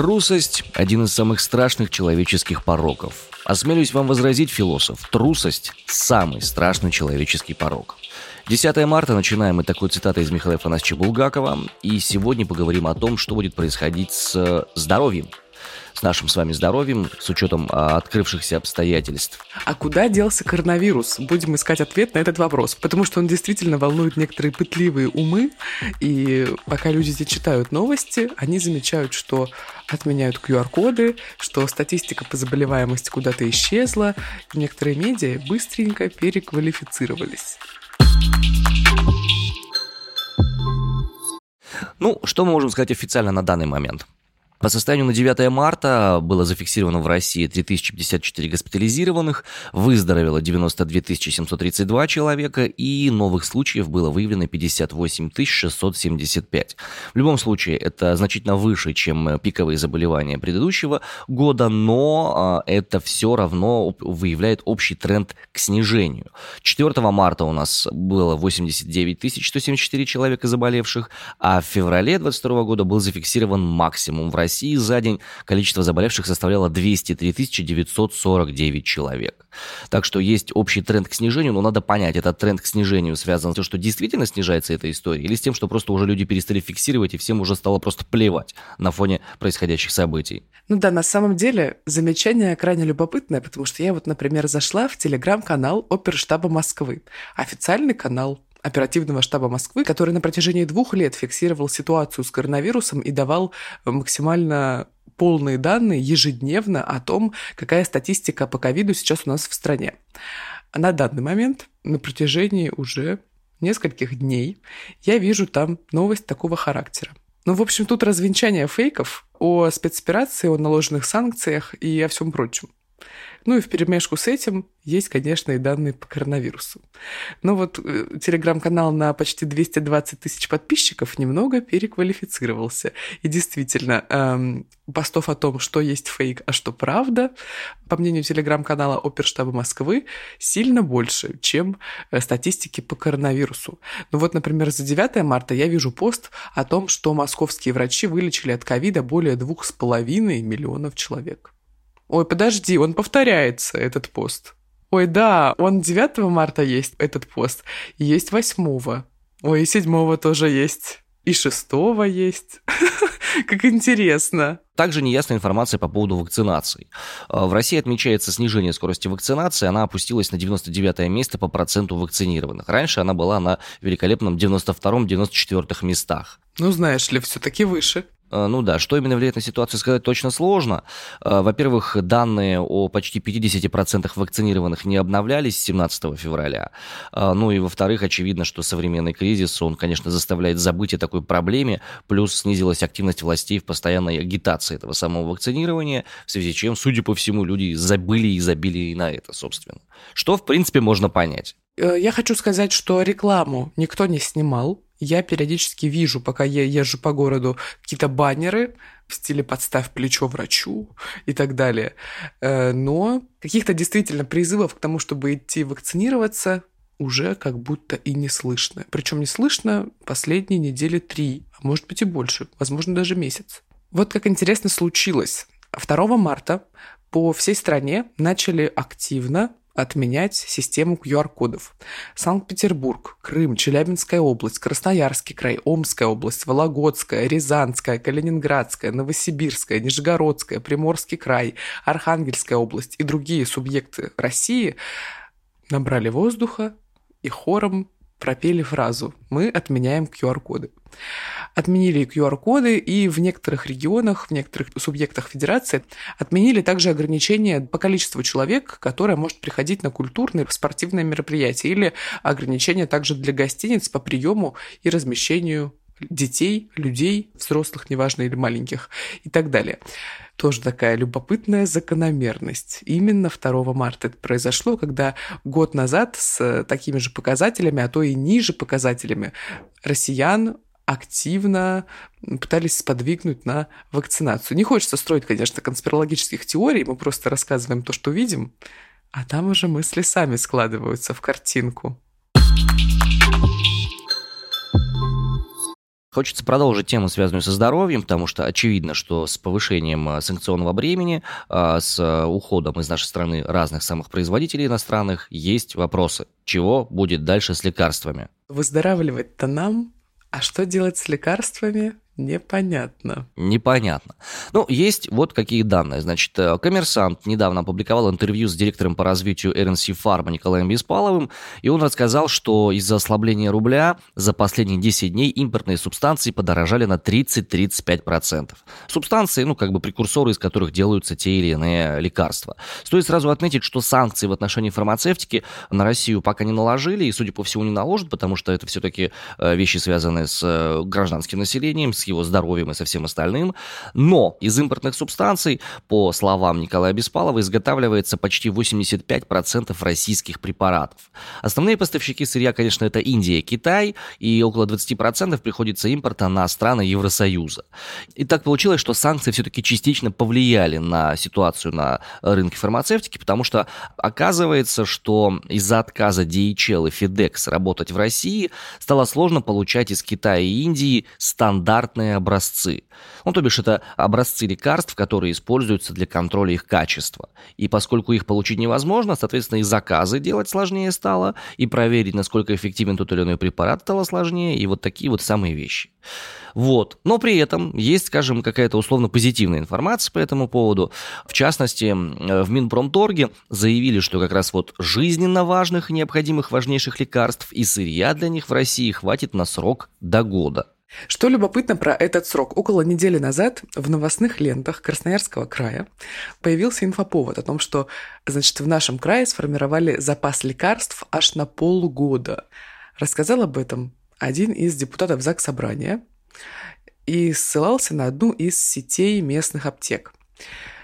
Трусость – один из самых страшных человеческих пороков. Осмелюсь вам возразить, философ, трусость – самый страшный человеческий порок. 10 марта начинаем мы такой цитатой из Михаила Афанасьевича Булгакова, и сегодня поговорим о том, что будет происходить с здоровьем – с нашим с вами здоровьем, с учетом а, открывшихся обстоятельств. А куда делся коронавирус? Будем искать ответ на этот вопрос, потому что он действительно волнует некоторые пытливые умы, и пока люди здесь читают новости, они замечают, что отменяют QR-коды, что статистика по заболеваемости куда-то исчезла, и некоторые медиа быстренько переквалифицировались. Ну, что мы можем сказать официально на данный момент? По состоянию на 9 марта было зафиксировано в России 3054 госпитализированных, выздоровело 92 732 человека и новых случаев было выявлено 58 675. В любом случае, это значительно выше, чем пиковые заболевания предыдущего года, но а, это все равно выявляет общий тренд к снижению. 4 марта у нас было 89 174 человека заболевших, а в феврале 2022 года был зафиксирован максимум в России России за день количество заболевших составляло 203 949 человек. Так что есть общий тренд к снижению, но надо понять, этот тренд к снижению связан с тем, что действительно снижается эта история, или с тем, что просто уже люди перестали фиксировать, и всем уже стало просто плевать на фоне происходящих событий. Ну да, на самом деле замечание крайне любопытное, потому что я вот, например, зашла в телеграм-канал Оперштаба Москвы, официальный канал оперативного штаба Москвы, который на протяжении двух лет фиксировал ситуацию с коронавирусом и давал максимально полные данные ежедневно о том, какая статистика по ковиду сейчас у нас в стране. На данный момент, на протяжении уже нескольких дней, я вижу там новость такого характера. Ну, в общем, тут развенчание фейков о спецоперации, о наложенных санкциях и о всем прочем. Ну и в перемешку с этим есть, конечно, и данные по коронавирусу. Но вот э, телеграм-канал на почти 220 тысяч подписчиков немного переквалифицировался. И действительно, эм, постов о том, что есть фейк, а что правда, по мнению телеграм-канала Оперштаба Москвы, сильно больше, чем э, статистики по коронавирусу. Ну вот, например, за 9 марта я вижу пост о том, что московские врачи вылечили от ковида более 2,5 миллионов человек. Ой, подожди, он повторяется, этот пост. Ой, да, он 9 марта есть, этот пост. есть 8. Ой, и 7 тоже есть. И 6 есть. Как интересно. Также неясная информация по поводу вакцинации. Э, в России отмечается снижение скорости вакцинации. Она опустилась на 99 место по проценту вакцинированных. Раньше она была на великолепном 92-94 местах. Ну, знаешь ли, все-таки выше. Э, ну да, что именно влияет на ситуацию, сказать точно сложно. Э, во-первых, данные о почти 50% вакцинированных не обновлялись с 17 февраля. Э, ну и во-вторых, очевидно, что современный кризис, он, конечно, заставляет забыть о такой проблеме, плюс снизилась активность властей в постоянной агитации этого самого вакцинирования, в связи с чем, судя по всему, люди забыли и забили и на это, собственно. Что, в принципе, можно понять. Я хочу сказать, что рекламу никто не снимал, я периодически вижу, пока я езжу по городу, какие-то баннеры в стиле «подставь плечо врачу» и так далее. Э, но каких-то действительно призывов к тому, чтобы идти вакцинироваться, уже как будто и не слышно. Причем не слышно последние недели три, а может быть и больше, возможно даже месяц. Вот как интересно случилось. 2 марта по всей стране начали активно отменять систему QR-кодов. Санкт-Петербург, Крым, Челябинская область, Красноярский край, Омская область, Вологодская, Рязанская, Калининградская, Новосибирская, Нижегородская, Приморский край, Архангельская область и другие субъекты России набрали воздуха и хором пропели фразу «Мы отменяем QR-коды». Отменили QR-коды и в некоторых регионах, в некоторых субъектах федерации отменили также ограничения по количеству человек, которое может приходить на культурные, спортивные мероприятия, или ограничения также для гостиниц по приему и размещению детей, людей, взрослых, неважно, или маленьких, и так далее. Тоже такая любопытная закономерность. Именно 2 марта это произошло, когда год назад с такими же показателями, а то и ниже показателями россиян активно пытались сподвигнуть на вакцинацию. Не хочется строить, конечно, конспирологических теорий, мы просто рассказываем то, что видим, а там уже мысли сами складываются в картинку. Хочется продолжить тему, связанную со здоровьем, потому что очевидно, что с повышением э, санкционного бремени, э, с э, уходом из нашей страны разных самых производителей иностранных, есть вопросы. Чего будет дальше с лекарствами? Выздоравливать-то нам, а что делать с лекарствами? Непонятно. Непонятно. Ну, есть вот какие данные. Значит, э, коммерсант недавно опубликовал интервью с директором по развитию RNC Pharma Николаем Беспаловым, и он рассказал, что из-за ослабления рубля за последние 10 дней импортные субстанции подорожали на 30-35%. Субстанции, ну, как бы прекурсоры, из которых делаются те или иные лекарства. Стоит сразу отметить, что санкции в отношении фармацевтики на Россию пока не наложили, и, судя по всему, не наложат, потому что это все-таки э, вещи, связанные с э, гражданским населением, с его здоровьем и со всем остальным. Но из импортных субстанций, по словам Николая Беспалова, изготавливается почти 85% российских препаратов. Основные поставщики сырья, конечно, это Индия Китай, и около 20% приходится импорта на страны Евросоюза. И так получилось, что санкции все-таки частично повлияли на ситуацию на рынке фармацевтики, потому что оказывается, что из-за отказа DHL и FedEx работать в России стало сложно получать из Китая и Индии стандартные стандартные образцы. Ну, то бишь, это образцы лекарств, которые используются для контроля их качества. И поскольку их получить невозможно, соответственно, и заказы делать сложнее стало, и проверить, насколько эффективен тот или иной препарат стало сложнее, и вот такие вот самые вещи. Вот. Но при этом есть, скажем, какая-то условно позитивная информация по этому поводу. В частности, в Минпромторге заявили, что как раз вот жизненно важных и необходимых важнейших лекарств и сырья для них в России хватит на срок до года. Что любопытно про этот срок. Около недели назад в новостных лентах Красноярского края появился инфоповод о том, что значит, в нашем крае сформировали запас лекарств аж на полгода. Рассказал об этом один из депутатов ЗАГС Собрания и ссылался на одну из сетей местных аптек.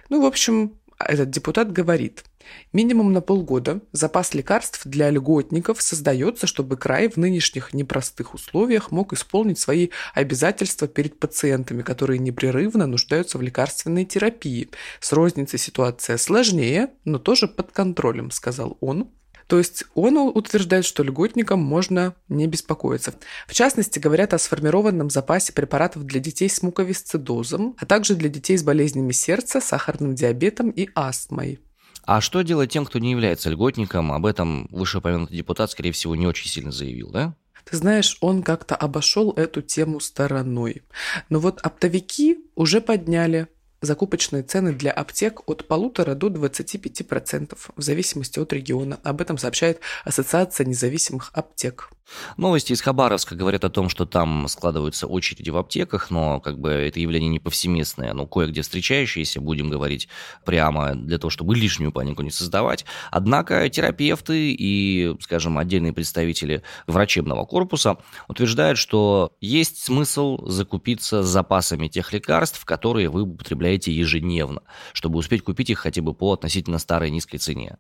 Ну, в общем, этот депутат говорит – Минимум на полгода запас лекарств для льготников создается, чтобы край в нынешних непростых условиях мог исполнить свои обязательства перед пациентами, которые непрерывно нуждаются в лекарственной терапии. С розницей ситуация сложнее, но тоже под контролем, сказал он. То есть он утверждает, что льготникам можно не беспокоиться. В частности, говорят о сформированном запасе препаратов для детей с муковисцидозом, а также для детей с болезнями сердца, сахарным диабетом и астмой. А что делать тем, кто не является льготником? Об этом вышеупомянутый депутат, скорее всего, не очень сильно заявил, да? Ты знаешь, он как-то обошел эту тему стороной. Но вот оптовики уже подняли закупочные цены для аптек от полутора до 25% в зависимости от региона. Об этом сообщает Ассоциация независимых аптек. Новости из Хабаровска говорят о том, что там складываются очереди в аптеках, но как бы это явление не повсеместное, но кое-где встречающееся, будем говорить прямо, для того, чтобы лишнюю панику не создавать. Однако терапевты и, скажем, отдельные представители врачебного корпуса утверждают, что есть смысл закупиться запасами тех лекарств, которые вы употребляете ежедневно, чтобы успеть купить их хотя бы по относительно старой низкой цене.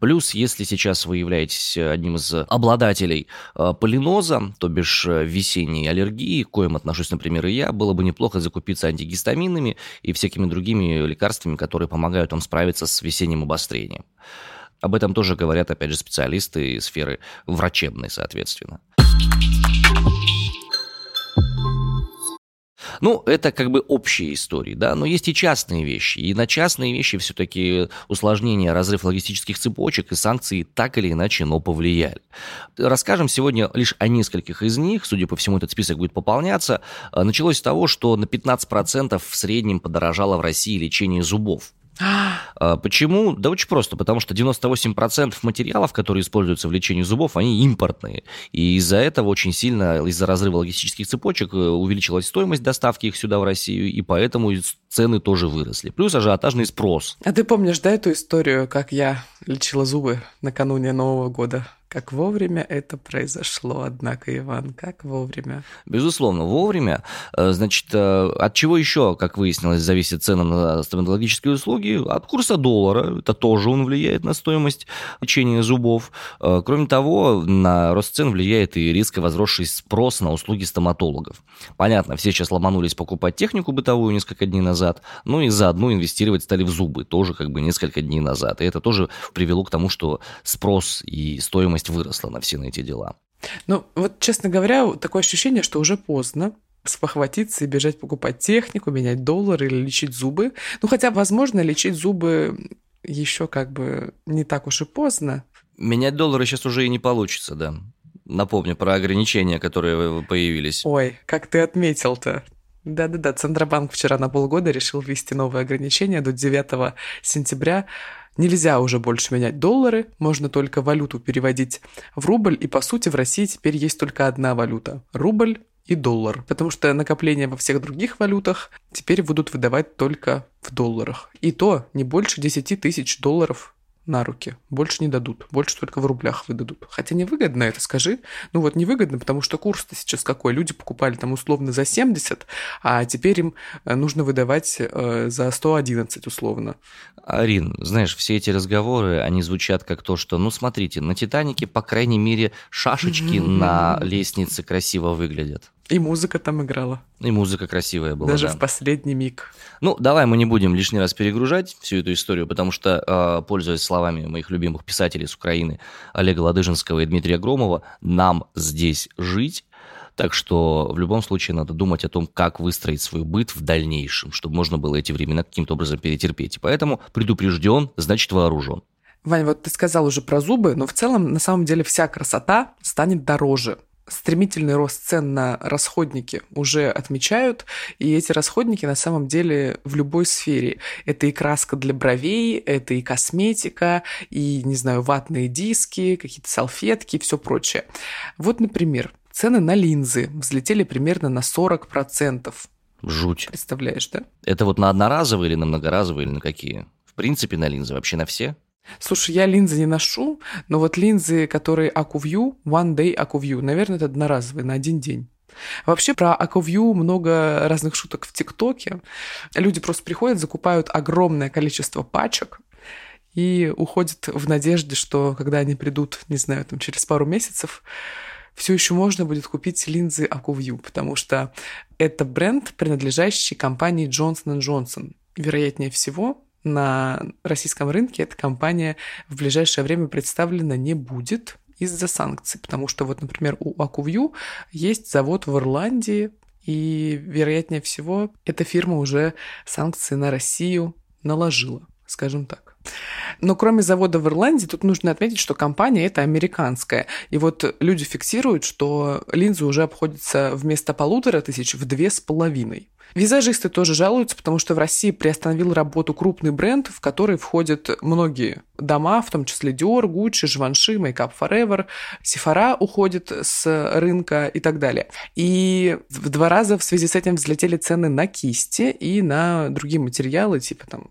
Плюс, если сейчас вы являетесь одним из обладателей э, полиноза, то бишь э, весенней аллергии, к коим отношусь, например, и я, было бы неплохо закупиться антигистаминами и всякими другими лекарствами, которые помогают вам справиться с весенним обострением. Об этом тоже говорят, опять же, специалисты из сферы врачебной, соответственно. Ну, это как бы общие истории, да, но есть и частные вещи. И на частные вещи все-таки усложнение, разрыв логистических цепочек и санкции так или иначе, но повлияли. Расскажем сегодня лишь о нескольких из них. Судя по всему, этот список будет пополняться. Началось с того, что на 15% в среднем подорожало в России лечение зубов. А, почему? Да очень просто, потому что 98% материалов, которые используются в лечении зубов, они импортные. И из-за этого очень сильно, из-за разрыва логистических цепочек, э, увеличилась стоимость доставки их сюда, в Россию, и поэтому цены тоже выросли. Плюс ажиотажный спрос. А ты помнишь, да, эту историю, как я лечила зубы накануне Нового года? Как вовремя это произошло, однако, Иван, как вовремя? Безусловно, вовремя. Э, значит, э, от чего еще, как выяснилось, зависит цена на стоматологические услуги? От курса доллара. Это тоже он влияет на стоимость лечения зубов. Э, кроме того, на рост цен влияет и резко возросший спрос на услуги стоматологов. Понятно, все сейчас ломанулись покупать технику бытовую несколько дней назад, ну и заодно инвестировать стали в зубы, тоже как бы несколько дней назад. И это тоже привело к тому, что спрос и стоимость выросла на все на эти дела. Ну, вот, честно говоря, такое ощущение, что уже поздно спохватиться и бежать покупать технику, менять доллары или лечить зубы. Ну, хотя, возможно, лечить зубы еще как бы не так уж и поздно. Менять доллары сейчас уже и не получится, да. Напомню про ограничения, которые появились. Ой, как ты отметил-то. Да-да-да, Центробанк вчера на полгода решил ввести новые ограничения до 9 сентября. Нельзя уже больше менять доллары, можно только валюту переводить в рубль, и по сути в России теперь есть только одна валюта – рубль и доллар, потому что накопления во всех других валютах теперь будут выдавать только в долларах. И то не больше 10 тысяч долларов на руки. Больше не дадут. Больше только в рублях выдадут. Хотя невыгодно это, скажи. Ну вот невыгодно, потому что курс-то сейчас какой? Люди покупали там условно за 70, а теперь им э, нужно выдавать э, за 111 условно. Арин, знаешь, все эти разговоры, они звучат как то, что, ну смотрите, на «Титанике», по крайней мере, шашечки на лестнице красиво выглядят. И музыка там играла. И музыка красивая была. Даже да. в последний миг. Ну, давай мы не будем лишний раз перегружать всю эту историю, потому что, а, пользуясь словами моих любимых писателей с Украины, Олега Ладыжинского и Дмитрия Громова, нам здесь жить. Так что в любом случае надо думать о том, как выстроить свой быт в дальнейшем, чтобы можно было эти времена каким-то образом перетерпеть. И поэтому предупрежден, значит вооружен. Вань, вот ты сказал уже про зубы, но в целом, на самом деле, вся красота станет дороже стремительный рост цен на расходники уже отмечают, и эти расходники на самом деле в любой сфере. Это и краска для бровей, это и косметика, и, не знаю, ватные диски, какие-то салфетки и все прочее. Вот, например, цены на линзы взлетели примерно на 40%. Жуть. Представляешь, да? Это вот на одноразовые или на многоразовые, или на какие? В принципе, на линзы вообще на все? Слушай, я линзы не ношу, но вот линзы, которые AcuView, One Day AcuView, наверное, это одноразовые, на один день. Вообще про AcuView много разных шуток в ТикТоке. Люди просто приходят, закупают огромное количество пачек и уходят в надежде, что когда они придут, не знаю, там через пару месяцев, все еще можно будет купить линзы AcuView, потому что это бренд, принадлежащий компании Johnson Johnson. Вероятнее всего, на российском рынке эта компания в ближайшее время представлена не будет из-за санкций, потому что вот, например, у Акувью есть завод в Ирландии, и, вероятнее всего, эта фирма уже санкции на Россию наложила, скажем так. Но кроме завода в Ирландии, тут нужно отметить, что компания это американская. И вот люди фиксируют, что линзы уже обходятся вместо полутора тысяч в две с половиной. Визажисты тоже жалуются, потому что в России приостановил работу крупный бренд, в который входят многие дома, в том числе Dior, Gucci, Givenchy, Make Up Forever, Sephora уходит с рынка и так далее. И в два раза в связи с этим взлетели цены на кисти и на другие материалы, типа там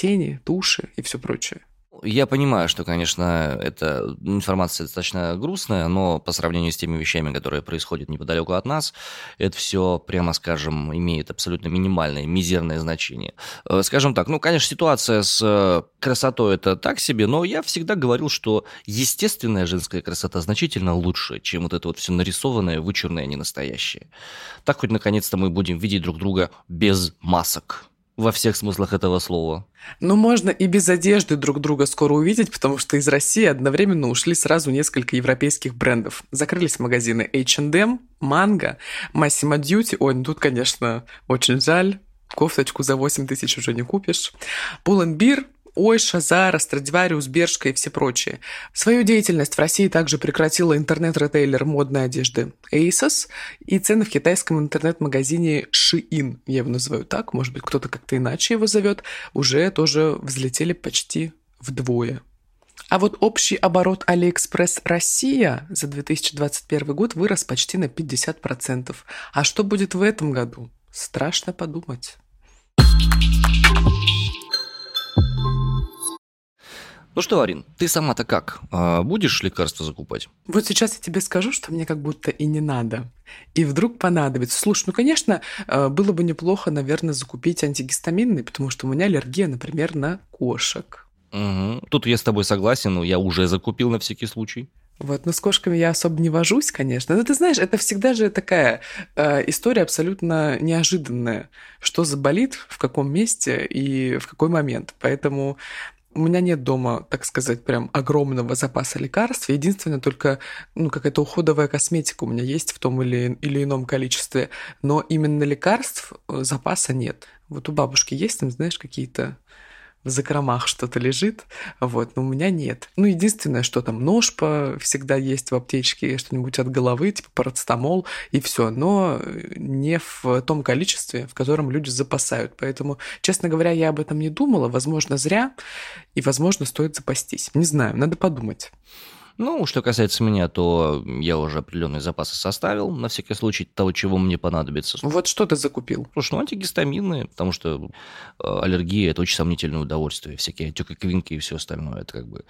тени, туши и все прочее. Я понимаю, что, конечно, эта информация достаточно грустная, но по сравнению с теми вещами, которые происходят неподалеку от нас, это все, прямо скажем, имеет абсолютно минимальное, мизерное значение. Э, скажем так, ну, конечно, ситуация с э, красотой это так себе, но я всегда говорил, что естественная женская красота значительно лучше, чем вот это вот все нарисованное, вычурное, ненастоящее. Так хоть наконец-то мы будем видеть друг друга без масок во всех смыслах этого слова. Ну, можно и без одежды друг друга скоро увидеть, потому что из России одновременно ушли сразу несколько европейских брендов. Закрылись магазины H&M, Mango, Massimo Duty. Ой, ну тут, конечно, очень жаль. Кофточку за 8 тысяч уже не купишь. Pull&Bear Ойша, Зара, Страдивариус, Бершка и все прочие. Свою деятельность в России также прекратила интернет-ритейлер модной одежды ASOS и цены в китайском интернет-магазине Shein, я его называю так, может быть, кто-то как-то иначе его зовет, уже тоже взлетели почти вдвое. А вот общий оборот AliExpress Россия за 2021 год вырос почти на 50%. А что будет в этом году? Страшно подумать. Ну что, Арин, ты сама-то как? А, будешь лекарства закупать? Вот сейчас я тебе скажу, что мне как будто и не надо. И вдруг понадобится. Слушай, ну, конечно, а, было бы неплохо, наверное, закупить антигистаминный, потому что у меня аллергия, например, на кошек. Угу. Тут я с тобой согласен, но я уже закупил на всякий случай. Вот, но с кошками я особо не вожусь, конечно. Но ты знаешь, это всегда же такая э, история абсолютно неожиданная, что заболит, в каком месте и в какой момент. Поэтому У меня нет дома, так сказать, прям огромного запаса лекарств. Единственное, только ну, какая-то уходовая косметика у меня есть в том или, или ином количестве. Но именно лекарств э, запаса нет. Вот у бабушки есть там, знаешь, какие-то в закромах что-то лежит, вот, но у меня нет. Ну, единственное, что там нож по всегда есть в аптечке, что-нибудь от головы, типа парацетамол, и все, но не в том количестве, в котором люди запасают. Поэтому, честно говоря, я об этом не думала, возможно, зря, и, возможно, стоит запастись. Не знаю, надо подумать. Ну, что касается меня, то я уже определенные запасы составил, на всякий случай, того, чего мне понадобится. Вот что ты закупил? Слушай, ну, антигистаминные, потому что э, аллергия – это очень сомнительное удовольствие. Всякие отеки, квинки и все остальное. Это как бы,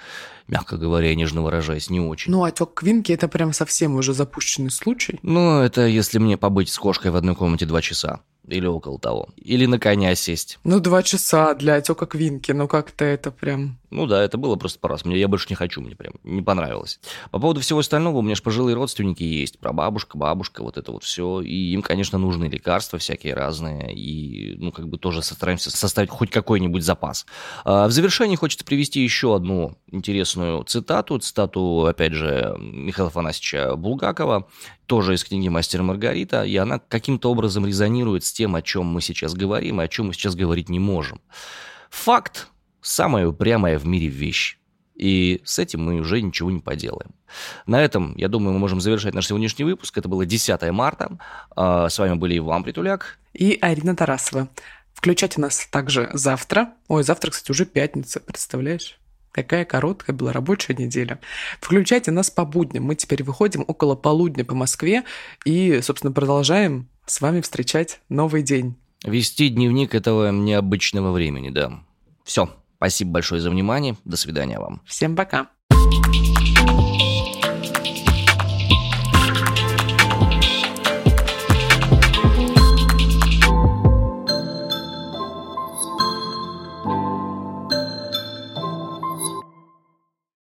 мягко говоря, нежно выражаясь, не очень. Ну, отек квинки – это прям совсем уже запущенный случай. Ну, это если мне побыть с кошкой в одной комнате два часа. Или около того. Или на коня сесть. Ну, два часа для отека квинки. Ну, как-то это прям... Ну да, это было просто по раз. Мне, я больше не хочу, мне прям не понравилось. По поводу всего остального, у меня же пожилые родственники есть. Про бабушка, бабушка, вот это вот все. И им, конечно, нужны лекарства всякие разные. И, ну, как бы тоже стараемся составить хоть какой-нибудь запас. А в завершении хочется привести еще одну интересную цитату. Цитату, опять же, Михаила Афанасьевича Булгакова тоже из книги «Мастер Маргарита», и она каким-то образом резонирует с тем, о чем мы сейчас говорим, и о чем мы сейчас говорить не можем. Факт – самая упрямая в мире вещь. И с этим мы уже ничего не поделаем. На этом, я думаю, мы можем завершать наш сегодняшний выпуск. Это было 10 марта. А, с вами были Иван Притуляк. И Арина Тарасова. Включайте нас также завтра. Ой, завтра, кстати, уже пятница, представляешь? Какая короткая была рабочая неделя. Включайте нас по будням. Мы теперь выходим около полудня по Москве и, собственно, продолжаем с вами встречать новый день. Вести дневник этого необычного времени, да. Все. Спасибо большое за внимание. До свидания вам. Всем пока.